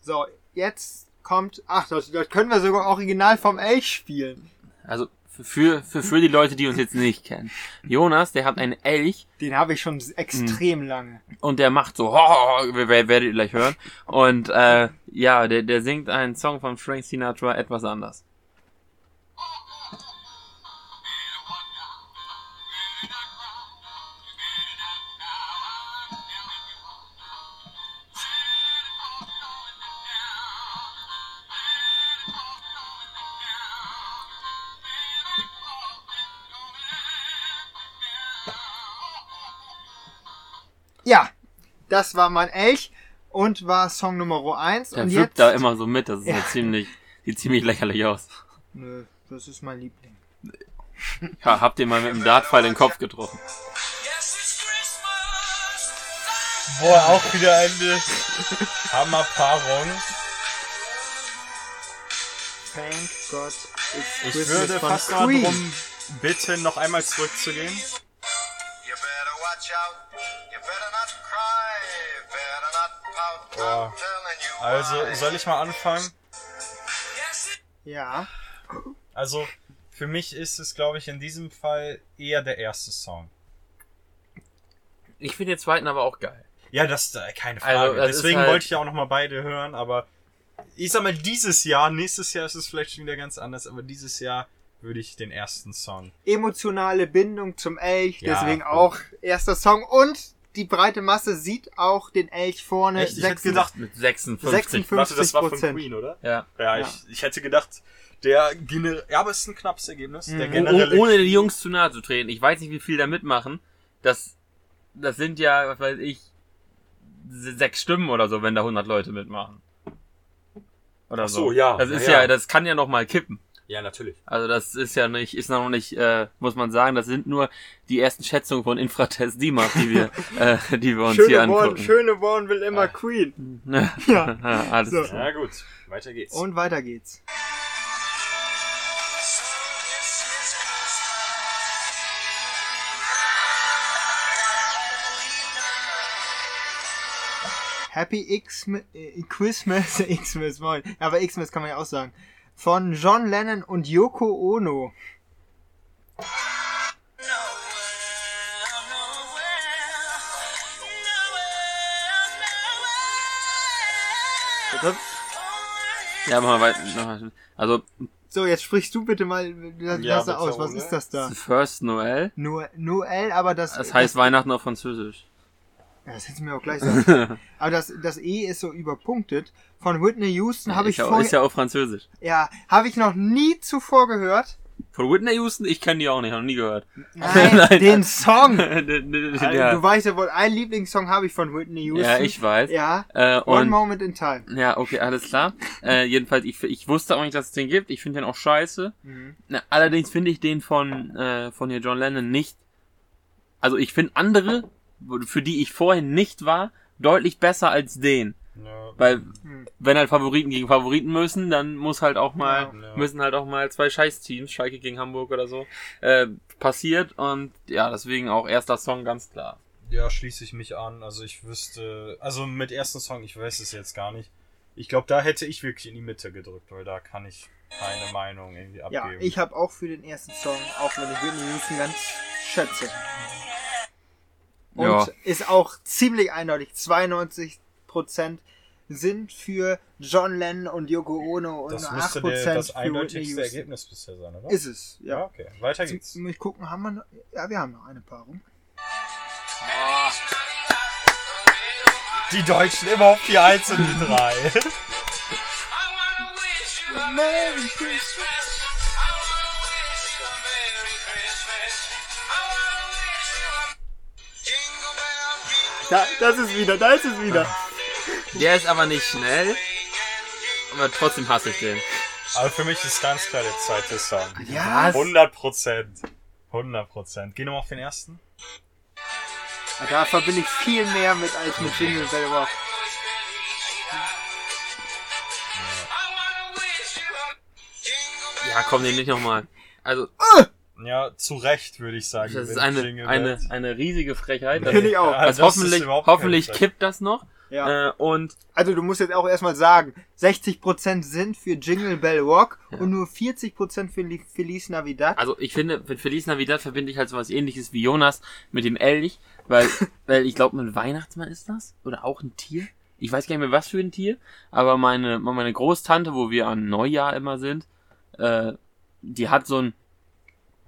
So, jetzt kommt. Ach, das, das können wir sogar original vom Elch spielen. Also für, für, für die Leute, die uns jetzt nicht kennen. Jonas, der hat einen Elch Den habe ich schon extrem Hm. lange. und der macht so, ho, ho, ho, wer- wer- werdet ihr gleich hören. Und äh, ja, der, der singt einen Song von Frank Sinatra etwas anders. Ja, das war mein Elch und war Song Nummer 1. Der und wirkt jetzt. da immer so mit, das ist ja, Ja. ziemlich, sieht ziemlich lächerlich aus. Nö, das ist mein Liebling. Ja, habt ihr mal mit dem Dartpfeil den Kopf getroffen? Boah, auch wieder eine Hammerpaarung. Thank God. It's Ich würde fast mal drum bitten, noch einmal zurückzugehen. You better watch out. Boah. Also, soll ich mal anfangen? Ja. Also, für mich ist es, glaube ich, in diesem Fall eher der erste Song. Ich finde den zweiten aber auch geil. Ja, das äh, keine Frage. Also, das ist Deswegen halt- wollte ich ja auch noch mal beide hören, aber ich sag mal, dieses Jahr, nächstes Jahr ist es vielleicht schon wieder ganz anders, aber dieses Jahr würde ich den ersten Song. Emotionale Bindung zum Elch, Ja, deswegen gut. auch erster Song. Und die breite Masse sieht auch den Elch vorne. Echt? Ich hätte gedacht, Mit 56. 56 warte, das war von. Queen, oder? Ja. Ja, Ja. Ich, ich hätte gedacht, der generell, ja, aber es ist ein knappes Ergebnis. Der Mhm. generelle, Oh, ohne den Jungs zu nahe zu treten. Ich weiß nicht, wie viel da mitmachen. Das, das sind ja, was weiß ich, se- sechs Stimmen oder so, wenn da 100 Leute mitmachen. Oder Ach so. so, ja. Das ist Ja, ja, ja. das kann ja noch mal kippen. Ja, natürlich. Also das ist ja nicht, ist noch nicht, äh, muss man sagen, das sind nur die ersten Schätzungen von Infratest die wir, äh, die wir uns hier Schöne Born, angucken. schöne Born will immer Ah. Queen. ja. Alles So. klar. Ja, gut. Weiter geht's. Und weiter geht's. Happy Xmas, äh, Christmas, Xmas, moin. Ja, aber Xmas kann man ja auch sagen. Von John Lennon und Yoko Ono. Das- Ja, machen wir weiter. Also, So, jetzt sprichst du bitte mal, lass Ja, aus, was ist das da? First Noel. Nur Noel, aber das... Das heißt Weihnachten auf Französisch. Ja, das hättest du mir auch gleich sagen. aber das, das E ist so überpunktet. Von Whitney Houston habe ich ja, ist ja auch Französisch. Ja, habe ich noch nie zuvor gehört. Von Whitney Houston, ich kenne die auch nicht, noch nie gehört. Nein, Nein. den Song. ja. Du weißt ja wohl, ein Lieblingssong habe ich von Whitney Houston. ja, ich weiß. Ja, Äh, One Moment in Time. ja, okay, alles klar. Äh, jedenfalls, ich, ich wusste auch nicht, dass es den gibt. Ich finde den auch scheiße. Mhm. Na, allerdings finde ich den von äh, von hier John Lennon nicht. Also ich finde andere, für die ich vorhin nicht war, deutlich besser als den. Ja. Weil Hm. wenn halt Favoriten gegen Favoriten müssen, dann muss halt auch mal Ja. müssen halt auch mal zwei Scheißteams, Schalke gegen Hamburg oder so, äh, passiert und ja, deswegen auch erster Song ganz klar. Ja, schließe ich mich an. Also ich wüsste, also mit ersten Song, ich weiß es jetzt gar nicht. Ich glaube, da hätte ich wirklich in die Mitte gedrückt, weil da kann ich keine Meinung irgendwie Ja, abgeben. ich habe auch für den ersten Song, auch wenn ich Whitney Houston ganz schätze. Und Ja. ist auch ziemlich eindeutig. 92% sind für John Lennon und Yoko Ono und das nur müsste 8% der, das eindeutigste. Ergebnis bisher sein, oder? Ist es, ja. ja. okay. Weiter geht's. Jetzt muss ich gucken, haben wir noch? Ja, wir haben noch eine Paarung. Die Deutschen immer auf die 1 und die 3. Merry Christmas. Da, das ist wieder, da ist es wieder. Der ist aber nicht schnell, aber trotzdem hasse ich den. Aber für mich ist ganz klar der zweite Song. Ja, 100 Prozent. 100 Prozent. Geh nochmal auf den ersten. Da verbinde ich viel mehr mit als mit Jingle Bell Rock. Ja, komm, den nicht nochmal. Also, Ja, zu Recht, würde ich sagen. das ist eine, eine, eine riesige Frechheit. Finde ich auch. Ja, Also das ist hoffentlich, hoffentlich kippt das noch. Ja. Äh, und Also du musst jetzt auch erstmal sagen, 60% sind für Jingle Bell Rock Ja. und nur 40% für Li- Feliz Navidad. Also ich finde, mit Feliz Navidad verbinde ich halt so was ähnliches wie Jonas mit dem Elch, weil, weil ich glaube, ein Weihnachtsmann ist das? Oder auch ein Tier? Ich weiß gar nicht mehr, was für ein Tier, aber meine, meine Großtante, wo wir an Neujahr immer sind, äh, die hat so ein,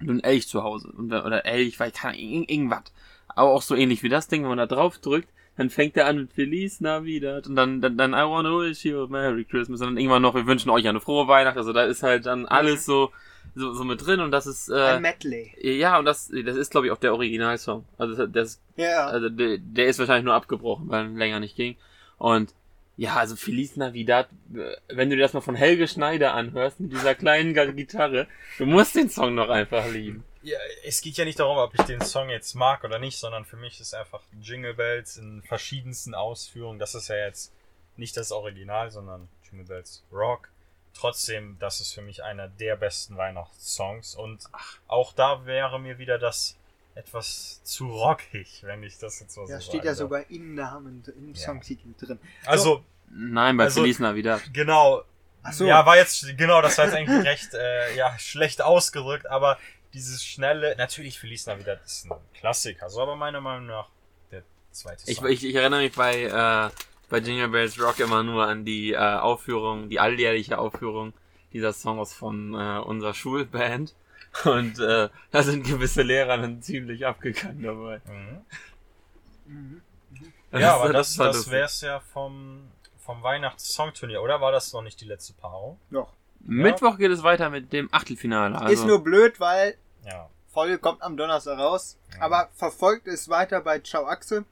so ein Elch zu Hause. Oder Elch, weil keine Ahnung, irgend- irgendwas. Aber auch so ähnlich wie das Ding, wenn man da drauf drückt, dann fängt er an mit Feliz Navidad und dann, dann, dann I wanna wish you a Merry Christmas und dann irgendwann noch, wir wünschen euch eine frohe Weihnacht. Also da ist halt dann alles so, so, so mit drin und das ist, äh, Ein Medley. ja, und das, das ist, glaube ich, auch der Originalsong. Also, das, Ja. also der, der ist wahrscheinlich nur abgebrochen, weil er länger nicht ging. Und ja, also Feliz Navidad, äh, wenn du dir das mal von Helge Schneider anhörst, mit dieser kleinen Gitarre, du musst den Song noch einfach lieben. Ja, es geht ja nicht darum, ob ich den Song jetzt mag oder nicht, sondern für mich ist einfach Jingle Bells in verschiedensten Ausführungen. Das ist ja jetzt nicht das Original, sondern Jingle Bells Rock. Trotzdem, das ist für mich einer der besten Weihnachtssongs. Und auch da wäre mir wieder das etwas zu rockig, wenn ich das jetzt so Ja, sagen steht ja sogar im Namen, im Ja. Songtitel drin. Also, Nein, bei Also- Feliz Navidad. genau. Ach so. Ja, war jetzt, genau, das war jetzt eigentlich recht, äh, ja, schlecht ausgedrückt, aber dieses schnelle, natürlich Feliz Navidad ist ein Klassiker, so aber meiner Meinung nach der zweite Ich, Song. ich, ich erinnere mich bei, äh, bei Jingle Bells Rock immer nur an die äh, Aufführung, die alljährliche Aufführung dieser Songs von äh, unserer Schulband. Und äh, da sind gewisse Lehrer dann ziemlich abgegangen dabei. Mhm. Mhm. Ja, aber das, war das lustig. wär's ja vom, vom Weihnachts-Songturnier, oder? War das noch nicht die letzte Paarung? Doch. Mittwoch geht es weiter mit dem Achtelfinale. Also, Ist nur blöd, weil Ja. Folge kommt am Donnerstag raus. Ja. Aber verfolgt es weiter bei Ciao Axel.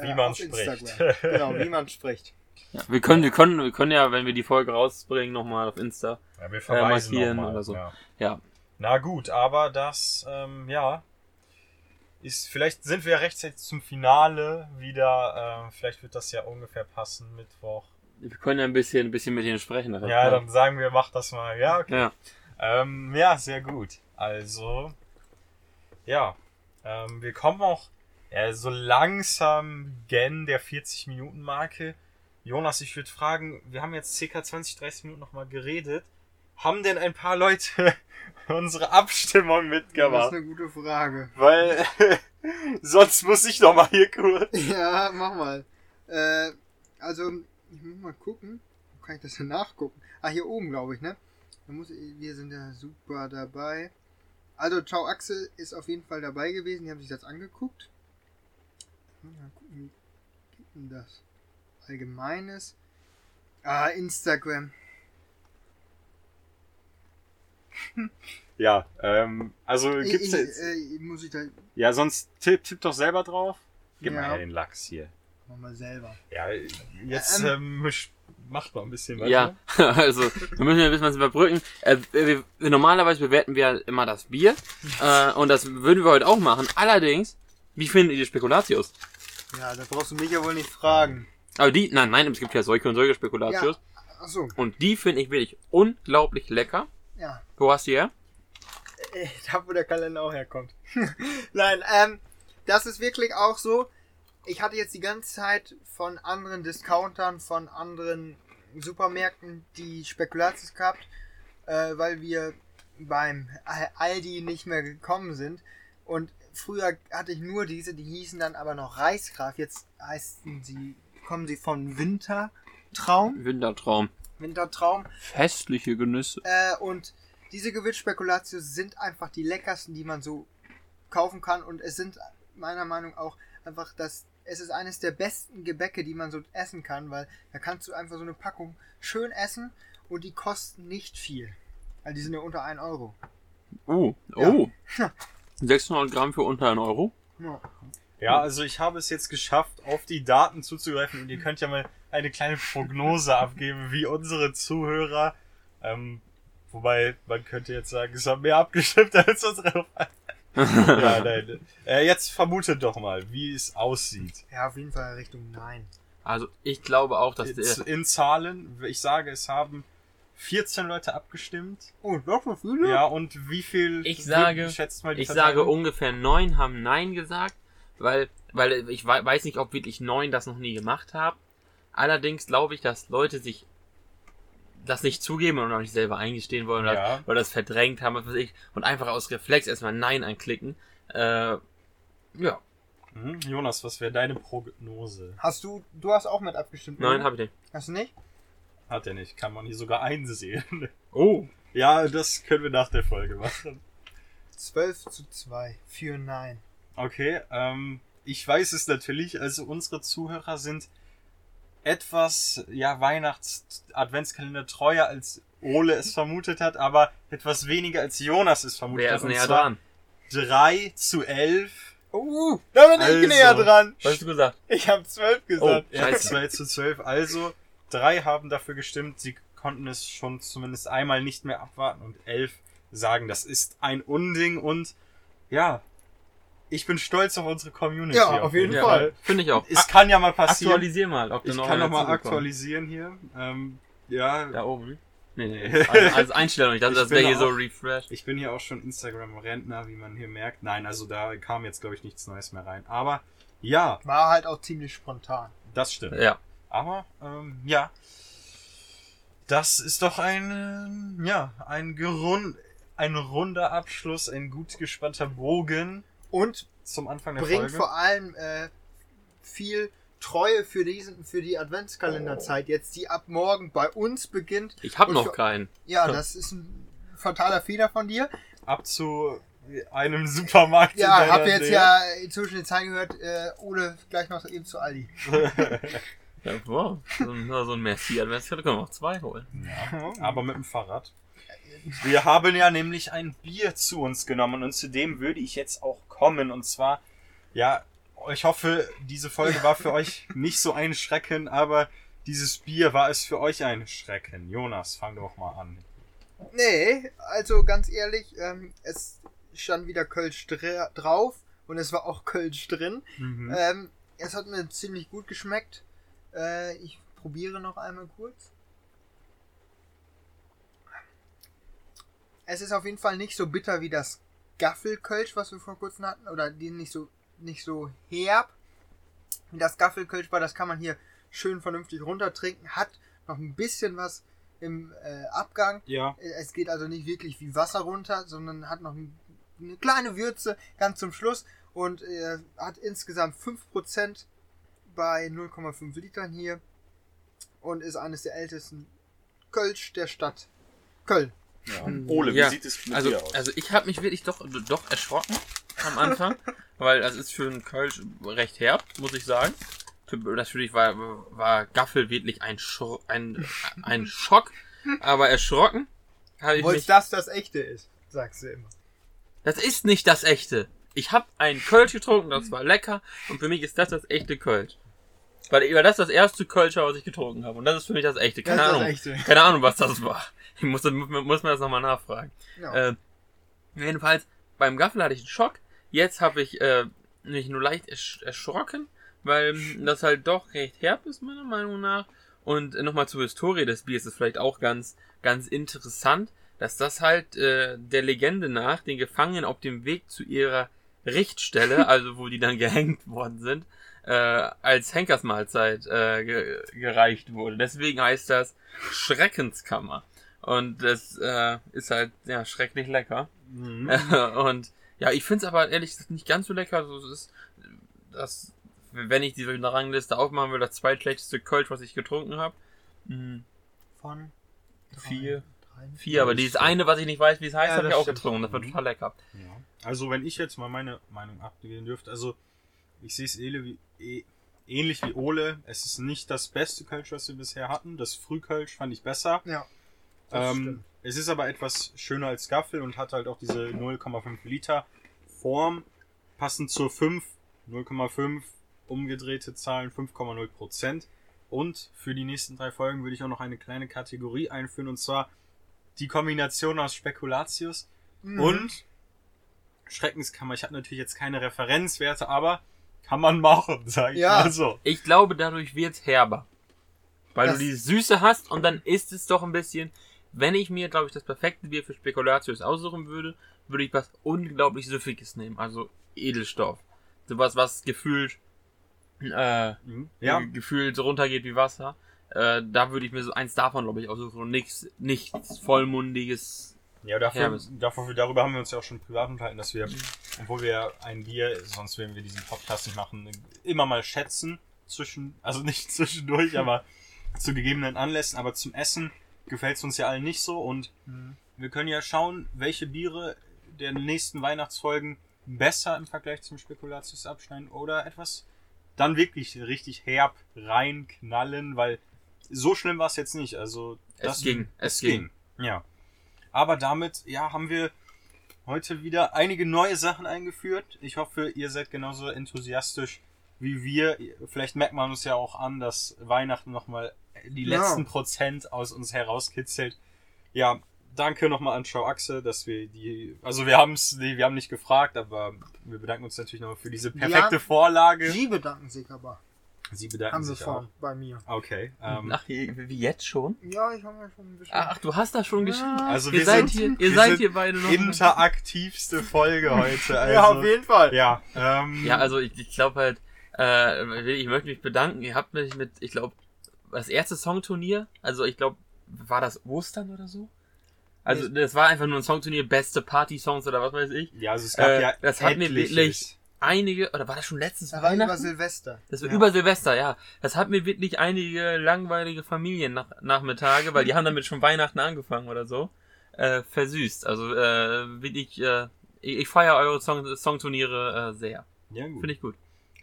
Wie äh, man auf spricht. Instagram. Genau, wie man spricht. ja, wir können, wir können, wir können ja, wenn wir die Folge rausbringen, nochmal auf Insta. ja wir verweisen markieren noch mal, oder so. Ja. Ja, Na gut, aber das, ähm, ja, ist, vielleicht sind wir rechtzeitig zum Finale wieder, äh, vielleicht wird das ja ungefähr passen, Mittwoch. wir können ja ein bisschen, ein bisschen mit ihnen sprechen. Ja, klar. dann sagen wir, mach das mal. Ja, okay. ja. Ähm, ja, sehr gut. Also, ja, ähm, wir kommen auch ja, so langsam gen der 40-Minuten-Marke. Jonas, ich würde fragen, wir haben jetzt circa 20, 30 Minuten nochmal geredet. Haben denn ein paar Leute unsere Abstimmung Das ist mitgemacht? eine gute Frage. Weil sonst muss ich noch mal hier kurz. Ja, mach mal. Äh, also, ich muss mal gucken. Wo kann ich das denn nachgucken? Ah, hier oben, glaube ich, ne? Da muss, wir sind ja super dabei. Also, Ciao Axel ist auf jeden Fall dabei gewesen. Die haben sich das angeguckt. Mal gucken, wie geht denn das? Allgemeines. Ah, Instagram. Ja, ähm, also Ich, gibt's ich, jetzt. äh, muss ich da. Ja, sonst tipp, tipp doch selber drauf. Gib Ja. mal den Lachs hier. Mach mal selber. Ja, jetzt ähm, misch- macht mal ein bisschen was. Ja, also wir müssen ja ein bisschen was überbrücken. Äh, wir, wir, normalerweise bewerten wir immer das Bier äh, und das würden wir heute auch machen. Allerdings, wie findet ihr die Spekulatius? Ja, da brauchst du mich ja wohl nicht fragen. Aber die, nein, nein, es gibt ja solche und solche Spekulatius Achso, und die finde ich wirklich unglaublich lecker. Ja. Wo hast du her? Äh, Da, wo der Kalender auch herkommt. Nein, ähm, das ist wirklich auch so. Ich hatte jetzt die ganze Zeit von anderen Discountern, von anderen Supermärkten die Spekulatius gehabt, äh, weil wir beim Aldi nicht mehr gekommen sind. Und früher hatte ich nur diese, die hießen dann aber noch Reisgraf. Jetzt heißen sie, kommen sie von Wintertraum. Wintertraum. Wintertraum. Festliche Genüsse. Äh, und diese Gewürzspekulatius sind einfach die leckersten, die man so kaufen kann. Und es sind meiner Meinung nach auch einfach das. Es ist eines der besten Gebäcke, die man so essen kann, weil da kannst du einfach so eine Packung schön essen und die kosten nicht viel. Weil die sind ja unter 1 Euro. Oh, Ja. oh. 600 Gramm für unter 1 Euro. Ja. Ja, also ich habe es jetzt geschafft, auf die Daten zuzugreifen und ihr könnt ja mal eine kleine Prognose abgeben, wie unsere Zuhörer, ähm, wobei man könnte jetzt sagen, es haben mehr abgestimmt als unsere. ja, nein. Äh, jetzt vermute doch mal, wie es aussieht. Ja, auf jeden Fall Richtung Nein. Also ich glaube auch, dass In, der, in Zahlen, ich sage, es haben 14 Leute abgestimmt. Oh, doch so viele? Ja, und wie viel Ich sage- schätzt mal die ich sage Verteilung? ungefähr neun haben Nein gesagt, weil, weil ich wei- weiß nicht, ob wirklich neun das noch nie gemacht haben. Allerdings glaube ich, dass Leute sich das nicht zugeben und auch nicht selber eingestehen wollen oder, Ja. oder das verdrängt haben, was weiß ich, und einfach aus Reflex erstmal Nein anklicken. Äh, ja, Mhm. Jonas, was wäre deine Prognose? Hast du, du hast auch mit abgestimmt? nein, habe ich nicht. Hast du nicht? Hat er nicht, kann man hier sogar einsehen. Oh. ja, das können wir nach der Folge machen. 12 zu 2 für Nein. Okay, ähm, ich weiß es natürlich, also unsere Zuhörer sind etwas, ja, Weihnachts-Adventskalender treuer als Ole es vermutet hat, aber etwas weniger als Jonas es vermutet Wer hat. ist und näher zwar dran? 3 zu 11. Oh, da bin Also. ich näher dran. Was hast du gesagt? Ich habe 12 gesagt. Oh. Ja, Scheiße. 2 zu 12. Also, drei haben dafür gestimmt, sie konnten es schon zumindest einmal nicht mehr abwarten und elf sagen, das ist ein Unding und ja, ich bin stolz auf unsere Community. Ja, auf jeden Ja, Fall. Finde ich auch. Es kann ja mal passieren. Aktualisier mal, ob du Ich noch kann nochmal aktualisieren hier. Ähm, ja, Da oben. Nee, nee. Also, als Einstellung. Ich dachte, Ich das wäre hier so auch- refresh. ich bin hier auch schon Instagram-Rentner, wie man hier merkt. Nein, also da kam jetzt, glaube ich, nichts Neues mehr rein. Aber ja, War halt auch ziemlich spontan. das stimmt. Ja. Aber ähm, ja, das ist doch ein ja ein gerund, ein runder Abschluss, ein gut gespannter Bogen Und zum Anfang der bringt Folge. vor allem äh, viel Treue für diesen, für die Adventskalenderzeit jetzt, die ab morgen bei uns beginnt. Ich habe noch für- keinen. Ja, das ist ein fataler Fehler von dir. Ab zu einem Supermarkt. in Ja, deiner hab jetzt Nähe. ja inzwischen den Zeit gehört, äh, Ole gleich noch eben zu Aldi. Ja, wow. So, ein- so ein Merci Adventskalender können wir auch zwei holen. Ja, aber mit dem Fahrrad. Wir haben ja nämlich ein Bier zu uns genommen und zu dem würde ich jetzt auch kommen. Und zwar, ja, ich hoffe, diese Folge war für euch nicht so ein Schrecken, aber dieses Bier war es für euch ein Schrecken. Jonas, fang doch mal an. Nee, also ganz ehrlich, ähm, es stand wieder Kölsch dr- drauf und es war auch Kölsch drin. Mhm. Ähm, es hat mir ziemlich gut geschmeckt. Äh, ich probiere noch einmal kurz. Es ist auf jeden Fall nicht so bitter wie das Gaffelkölsch, was wir vor kurzem hatten, oder die nicht so nicht so herb. Wie das Gaffelkölsch war, das kann man hier schön vernünftig runtertrinken. Hat noch ein bisschen was im äh, Abgang. Ja, Es geht also nicht wirklich wie Wasser runter, sondern hat noch ein- eine kleine Würze ganz zum Schluss und äh, hat insgesamt 5% bei 0,5 Litern hier und ist eines der ältesten Kölsch der Stadt Köln. Ole, wie Ja, sieht es mit Also, dir aus? also ich habe mich wirklich doch, doch erschrocken am Anfang, weil das ist für einen Kölsch recht herb, muss ich sagen. Natürlich war, war Gaffel wirklich ein, Schro ein, ein Schock, aber erschrocken habe ich Obwohl mich. das das echte ist, sagst du immer. Das ist nicht das echte. Ich habe einen Kölsch getrunken, das war lecker und für mich ist das das echte Kölsch. Weil, weil das das erste Kölsch war, was ich getrunken habe und das ist für mich das echte. Keine Das ist das Ahnung. echte. Keine Ahnung, was das war. Ich muss, muss man das nochmal nachfragen. Ja. Äh, jedenfalls, beim Gaffel hatte ich einen Schock. Jetzt habe ich äh, mich nur leicht ersch erschrocken, weil das halt doch recht herb ist, meiner Meinung nach. Und äh, nochmal zur Historie des Biers ist vielleicht auch ganz, ganz interessant, dass das halt äh, der Legende nach den Gefangenen auf dem Weg zu ihrer Richtstelle, also wo die dann gehängt worden sind, äh, als Henkersmahlzeit äh, ge gereicht wurde. Deswegen heißt das Schreckenskammer. Und das äh, ist halt ja schrecklich lecker. Mhm. und ja, ich finde es aber ehrlich gesagt nicht ganz so lecker. Also, es ist das, wenn ich diese Rangliste aufmachen will, das zweitschlechteste Kölsch, was ich getrunken habe. Mhm. Von Vier. drei, Vier, aber dieses eine, was ich nicht weiß, wie es heißt, Ja, habe ich auch getrunken. Das war total lecker. Ja. Also wenn ich jetzt mal meine Meinung abgeben dürfte, also ich sehe es ähnlich wie, eh- ähnlich wie Ole. Es ist nicht das beste Kölsch, was wir bisher hatten. Das Frühkölsch fand ich besser. Ja. Ähm, es ist aber etwas schöner als Gaffel und hat halt auch diese 0,5 Liter Form. Passend zur 5, 0,5 umgedrehte Zahlen 5,0 Prozent. Und für die nächsten drei Folgen würde ich auch noch eine kleine Kategorie einführen und zwar die Kombination aus Spekulatius Mhm. und Schreckenskammer. Ich habe natürlich jetzt keine Referenzwerte, aber kann man machen, sag ich Ja. mal so. Ich glaube, dadurch wird's herber. Weil Das- du die Süße hast und dann ist es doch ein bisschen, wenn ich mir, glaube ich, das perfekte Bier für Spekulatius aussuchen würde, würde ich was unglaublich Süffiges nehmen. Also Edelstoff. Sowas, was gefühlt, äh, Ja, gefühlt runtergeht wie Wasser. Äh, da würde ich mir so eins davon, glaube ich, aussuchen und nichts, nichts vollmundiges. ja dafür, dafür, darüber haben wir uns ja auch schon privat unterhalten, dass wir, obwohl wir ein Bier, sonst würden wir diesen Podcast nicht machen, immer mal schätzen. Zwischen, also nicht zwischendurch, aber zu gegebenen Anlässen. Aber zum Essen gefällt es uns ja allen nicht so. Und wir können ja schauen, welche Biere der nächsten Weihnachtsfolgen besser im Vergleich zum Spekulatius abschneiden oder etwas dann wirklich richtig herb reinknallen, weil so schlimm war es jetzt nicht. Also Es ging, es es ging. ging. Ja. Aber damit, ja, haben wir heute wieder einige neue Sachen eingeführt. Ich hoffe, ihr seid genauso enthusiastisch wie wir. Vielleicht merkt man uns ja auch an, dass Weihnachten nochmal die Ja. letzten Prozent aus uns herauskitzelt. Ja, danke nochmal an Schau Achse, dass wir die, also wir haben es, nee, wir haben nicht gefragt, aber wir bedanken uns natürlich nochmal für diese perfekte Ja. Vorlage. Sie bedanken sich aber. Sie bedanken Haben wir sich vor auch. bei mir. Okay. Ähm, Ach, wie, jetzt schon? Ja, ich habe ja schon ein bisschen. Ach, du hast das schon geschrieben. also ihr wir seid sind, hier, ihr wir seid sind hier beide noch. interaktivste Folge heute. Also, ja, auf jeden Fall. Ja, ähm, Ja, also ich, ich glaube halt, äh, ich möchte mich bedanken. Ihr habt mich mit, ich glaube, das erste Songturnier, also ich glaube, war das Ostern oder so? Also das war einfach nur ein Songturnier, beste Party-Songs oder was weiß ich. ja, also es gab Äh, ja das hat mir wirklich- Einige, oder war das schon letztes Da war über? Silvester. Das war Ja. über Silvester, ja. Das hat mir wirklich einige langweilige Familien-Nachmittage, weil die haben damit schon Weihnachten angefangen oder so, äh, versüßt. Also äh, wirklich, äh, ich, ich feiere eure Song Songturniere äh, sehr. Ja, gut. Finde ich gut.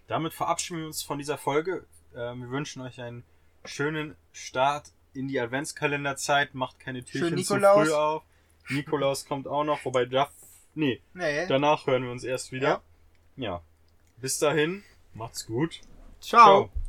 Damit verabschieden wir uns von dieser Folge. Ähm, wir wünschen euch einen schönen Start in die Adventskalenderzeit. Macht keine Türchen zu früh auf. Nikolaus kommt auch noch, wobei da, nee, Nee. danach hören wir uns erst wieder. Ja. ja. Bis dahin, macht's gut. Ciao. Ciao.